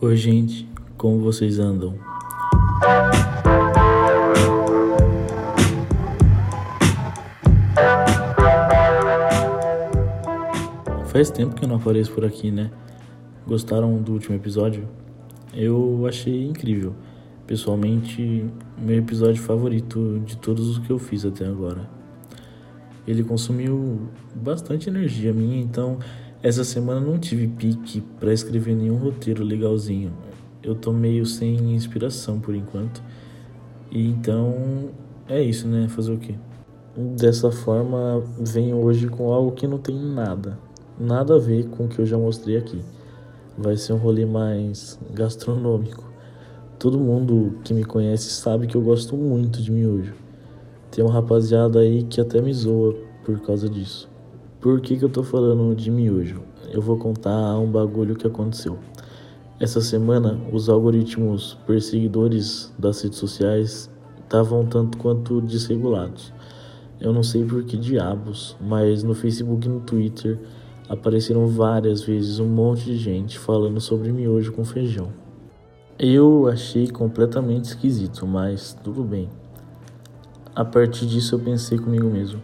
Oi, gente, como vocês andam? Faz tempo que eu não apareço por aqui, né? Gostaram do último episódio? Eu achei incrível. Pessoalmente, meu episódio favorito de todos os que eu fiz até agora. Ele consumiu bastante energia minha, então essa semana não tive pique para escrever nenhum roteiro legalzinho. Eu tô meio sem inspiração por enquanto. E então é isso, né? Fazer o quê? Dessa forma, venho hoje com algo que não tem nada, nada a ver com o que eu já mostrei aqui. Vai ser um rolê mais gastronômico. Todo mundo que me conhece sabe que eu gosto muito de miojo. Tem uma rapaziada aí que até me zoa por causa disso. Por que, que eu tô falando de miojo? Eu vou contar um bagulho que aconteceu. Essa semana, os algoritmos perseguidores das redes sociais estavam tanto quanto desregulados. Eu não sei por que diabos, mas no Facebook e no Twitter apareceram várias vezes um monte de gente falando sobre miojo com feijão. Eu achei completamente esquisito, mas tudo bem. A partir disso eu pensei comigo mesmo.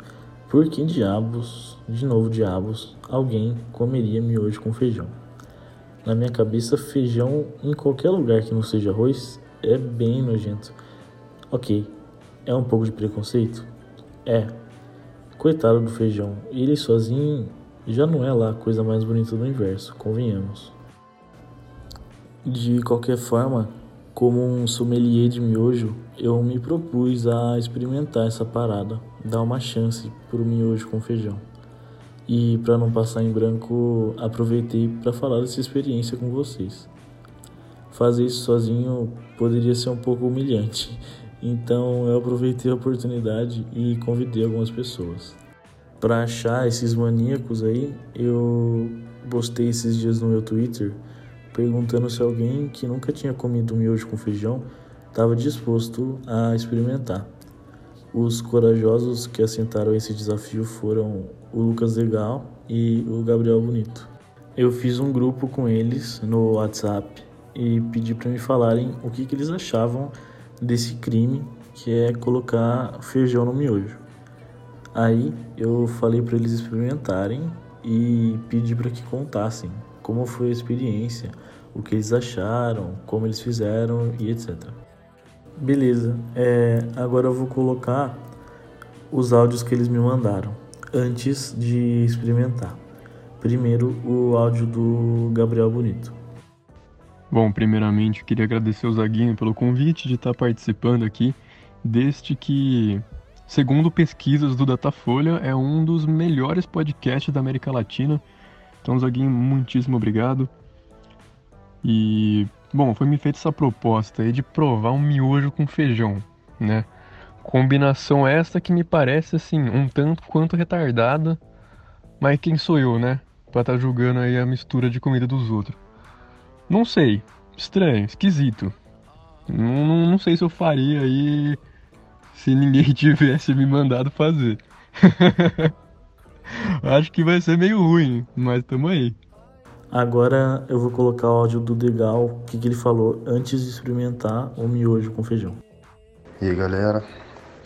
Por que diabos, de novo diabos, alguém comeria miojo com feijão? Na minha cabeça, feijão em qualquer lugar que não seja arroz é bem nojento. Ok, é um pouco de preconceito? É. Coitado do feijão, ele sozinho já não é lá a coisa mais bonita do universo, convenhamos. De qualquer forma, como um sommelier de miojo, eu me propus a experimentar essa parada, dar uma chance pro miojo com feijão. E para não passar em branco, aproveitei para falar dessa experiência com vocês. Fazer isso sozinho poderia ser um pouco humilhante, então eu aproveitei a oportunidade e convidei algumas pessoas. Para achar esses maníacos aí, eu postei esses dias no meu Twitter perguntando se alguém que nunca tinha comido miojo com feijão estava disposto a experimentar. Os corajosos que assentaram esse desafio foram o Lucas Legal e o Gabriel Bonito. Eu fiz um grupo com eles no WhatsApp e pedi para me falarem o que, que eles achavam desse crime que é colocar feijão no miojo. Aí eu falei para eles experimentarem e pedi para que contassem como foi a experiência, o que eles acharam, como eles fizeram e etc. Beleza, é, agora eu vou colocar os áudios que eles me mandaram antes de experimentar. Primeiro, o áudio do Gabriel Bonito. Bom, primeiramente, eu queria agradecer ao Zaguinho pelo convite de estar participando aqui deste que, segundo pesquisas do Datafolha, é um dos melhores podcasts da América Latina então, Zaguinho, muitíssimo obrigado. E, bom, foi me feita essa proposta aí de provar um miojo com feijão, né? Combinação esta que me parece, assim, um tanto quanto retardada, mas quem sou eu, né? Pra estar tá julgando aí a mistura de comida dos outros. Não sei, estranho, esquisito. Não, não, não sei se eu faria aí se ninguém tivesse me mandado fazer. Acho que vai ser meio ruim, mas tamo aí. Agora eu vou colocar o áudio do Degal, o que, que ele falou antes de experimentar o miojo com feijão. E aí galera,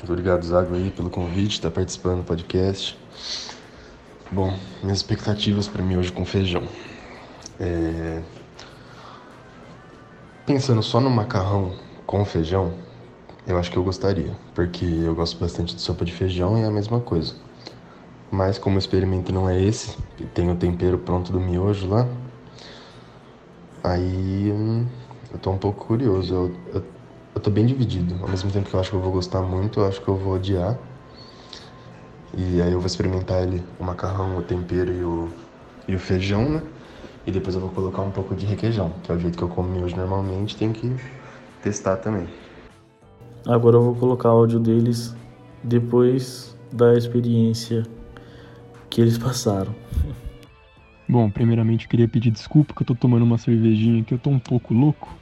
obrigado Zago aí pelo convite, estar tá participando do podcast. Bom, minhas expectativas para miojo com feijão. É... Pensando só no macarrão com feijão, eu acho que eu gostaria, porque eu gosto bastante de sopa de feijão e é a mesma coisa. Mas como o experimento não é esse, tem o tempero pronto do miojo lá, aí hum, eu tô um pouco curioso. Eu, eu, eu tô bem dividido. Ao mesmo tempo que eu acho que eu vou gostar muito, eu acho que eu vou odiar. E aí eu vou experimentar ele, o macarrão, o tempero e o, e o feijão, né? E depois eu vou colocar um pouco de requeijão, que é o jeito que eu como miojo normalmente, tem que testar também. Agora eu vou colocar áudio deles depois da experiência que eles passaram. Bom, primeiramente eu queria pedir desculpa que eu tô tomando uma cervejinha que eu tô um pouco louco.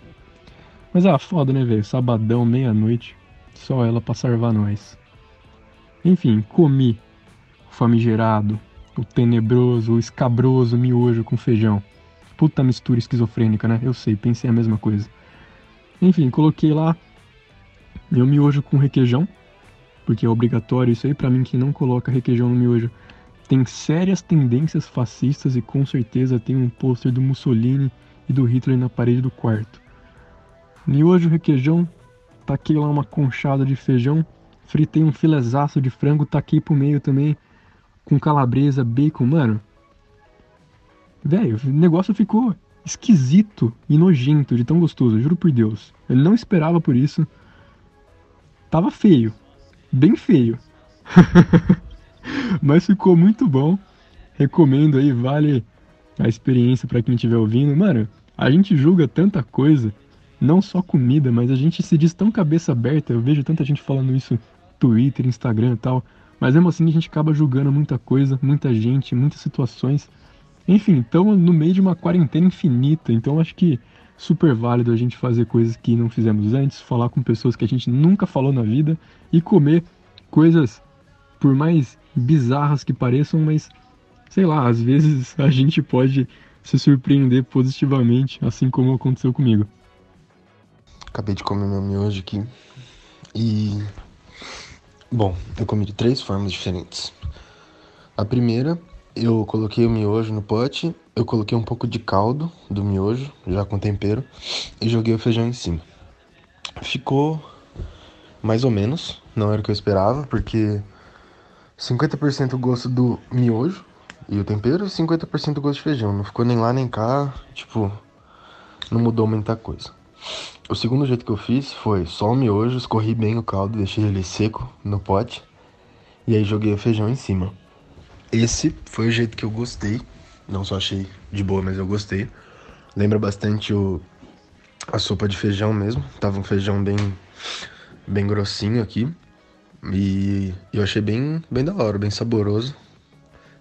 Mas ah, foda, né, velho? Sabadão, meia-noite. Só ela pra salvar nós. Enfim, comi o famigerado, o tenebroso, o escabroso miojo com feijão. Puta mistura esquizofrênica, né? Eu sei, pensei a mesma coisa. Enfim, coloquei lá meu miojo com requeijão, porque é obrigatório isso aí. Pra mim, quem não coloca requeijão no miojo tem sérias tendências fascistas e com certeza tem um pôster do Mussolini e do Hitler na parede do quarto. Miojo, requeijão, taquei lá uma conchada de feijão, fritei um filezaço de frango, taquei pro meio também, com calabresa, bacon, mano. Velho, o negócio ficou esquisito e nojento de tão gostoso, juro por Deus. Eu não esperava por isso. Tava feio. Bem feio. Mas ficou muito bom. Recomendo aí, vale a experiência para quem estiver ouvindo. Mano, a gente julga tanta coisa, não só comida, mas a gente se diz tão cabeça aberta. Eu vejo tanta gente falando isso Twitter, Instagram e tal. Mas mesmo assim a gente acaba julgando muita coisa, muita gente, muitas situações. Enfim, estamos no meio de uma quarentena infinita, então acho que super válido a gente fazer coisas que não fizemos antes, falar com pessoas que a gente nunca falou na vida e comer coisas, por mais bizarras que pareçam, mas sei lá, às vezes a gente pode se surpreender positivamente, assim como aconteceu comigo. Acabei de comer meu miojo aqui e. Bom, eu comi de três formas diferentes. A primeira eu coloquei o miojo no pote, eu coloquei um pouco de caldo do miojo, já com tempero, e joguei o feijão em cima. Ficou mais ou menos, não era o que eu esperava, porque 50% o gosto do miojo e o tempero e 50% o gosto de feijão. Não ficou nem lá nem cá, tipo, não mudou muita coisa. O segundo jeito que eu fiz foi só o miojo, escorri bem o caldo, deixei ele seco no pote e aí joguei o feijão em cima. Esse foi o jeito que eu gostei. Não só achei de boa, mas eu gostei. Lembra bastante o, a sopa de feijão mesmo. Tava um feijão bem, bem grossinho aqui. E eu achei bem, bem da hora, bem saboroso.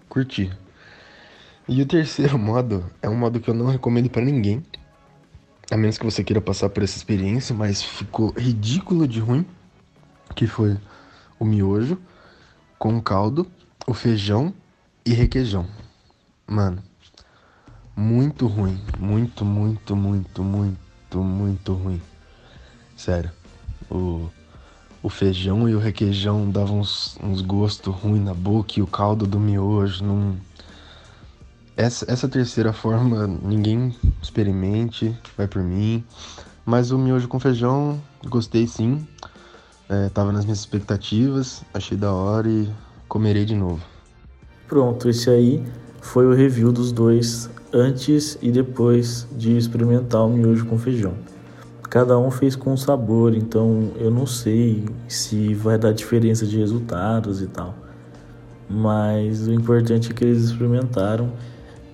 Curti. E o terceiro modo é um modo que eu não recomendo para ninguém. A menos que você queira passar por essa experiência, mas ficou ridículo de ruim. Que foi o miojo com caldo o feijão e requeijão. Mano, muito ruim. Muito, muito, muito, muito, muito ruim. Sério. O, o feijão e o requeijão davam uns, uns gostos ruins na boca e o caldo do miojo não. Essa, essa terceira forma ninguém experimente, vai por mim. Mas o miojo com feijão, gostei sim. É, tava nas minhas expectativas, achei da hora e comerei de novo. Pronto, esse aí foi o review dos dois antes e depois de experimentar o miojo com feijão. Cada um fez com sabor, então eu não sei se vai dar diferença de resultados e tal. Mas o importante é que eles experimentaram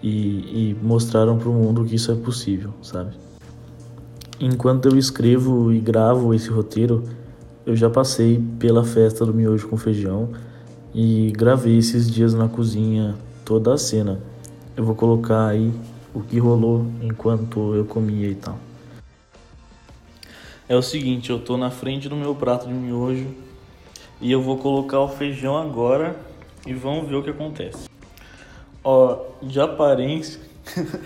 e, e mostraram para o mundo que isso é possível, sabe? Enquanto eu escrevo e gravo esse roteiro, eu já passei pela festa do miojo com feijão e gravei esses dias na cozinha toda a cena. Eu vou colocar aí o que rolou enquanto eu comia e tal. É o seguinte, eu tô na frente do meu prato de miojo e eu vou colocar o feijão agora e vamos ver o que acontece. Ó, de aparência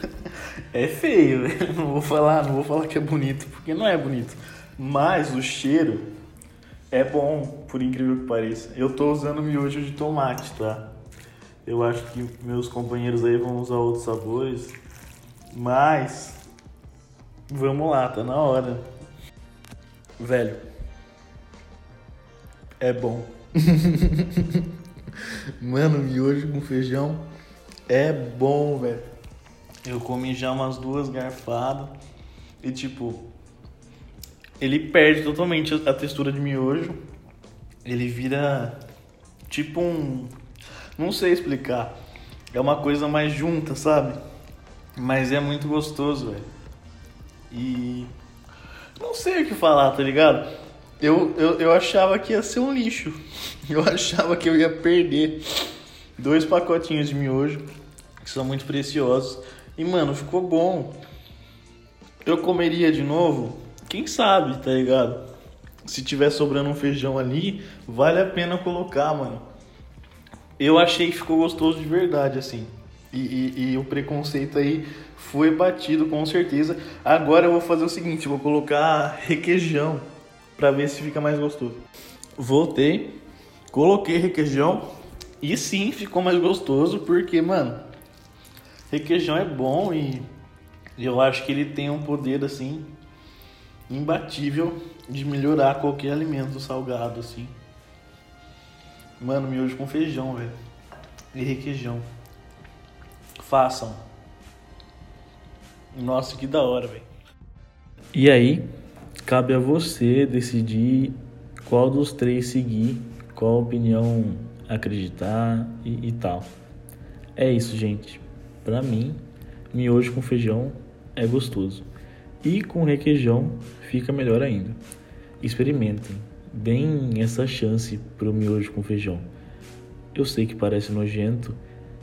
é feio, não vou falar, não vou falar que é bonito, porque não é bonito. Mas o cheiro é bom, por incrível que pareça. Eu tô usando miojo de tomate, tá? Eu acho que meus companheiros aí vão usar outros sabores. Mas vamos lá, tá na hora. Velho. É bom. Mano, miojo com feijão é bom, velho. Eu comi já umas duas garfadas e tipo, ele perde totalmente a textura de miojo. Ele vira tipo um. Não sei explicar. É uma coisa mais junta, sabe? Mas é muito gostoso, velho. E. Não sei o que falar, tá ligado? Eu, eu, eu achava que ia ser um lixo. Eu achava que eu ia perder dois pacotinhos de miojo, que são muito preciosos. E, mano, ficou bom. Eu comeria de novo? Quem sabe, tá ligado? Se tiver sobrando um feijão ali, vale a pena colocar, mano. Eu achei que ficou gostoso de verdade, assim. E, e, e, o preconceito aí foi batido com certeza. Agora eu vou fazer o seguinte, vou colocar requeijão para ver se fica mais gostoso. Voltei, coloquei requeijão e sim ficou mais gostoso porque, mano, requeijão é bom e eu acho que ele tem um poder assim imbatível de melhorar qualquer alimento salgado assim. Mano, miojo com feijão, velho. E requeijão. Façam. Nossa, que da hora, velho. E aí, cabe a você decidir qual dos três seguir, qual opinião acreditar e, e tal. É isso, gente. Pra mim, miojo com feijão é gostoso. E com requeijão fica melhor ainda. Experimentem. Deem essa chance pro miojo com feijão. Eu sei que parece nojento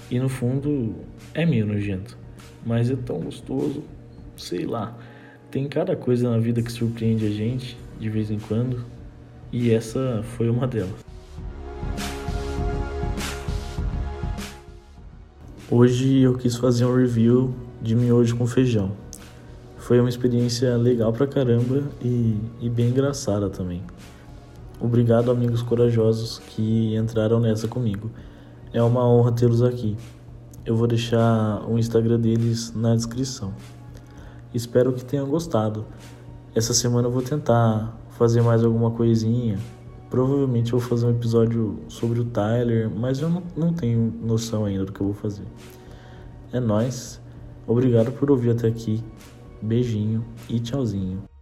e no fundo é meio nojento, mas é tão gostoso. Sei lá. Tem cada coisa na vida que surpreende a gente de vez em quando e essa foi uma delas. Hoje eu quis fazer um review de miojo com feijão. Foi uma experiência legal pra caramba e, e bem engraçada também. Obrigado, amigos corajosos que entraram nessa comigo. É uma honra tê-los aqui. Eu vou deixar o Instagram deles na descrição. Espero que tenham gostado. Essa semana eu vou tentar fazer mais alguma coisinha. Provavelmente eu vou fazer um episódio sobre o Tyler, mas eu não, não tenho noção ainda do que eu vou fazer. É nóis. Obrigado por ouvir até aqui. Beijinho e tchauzinho.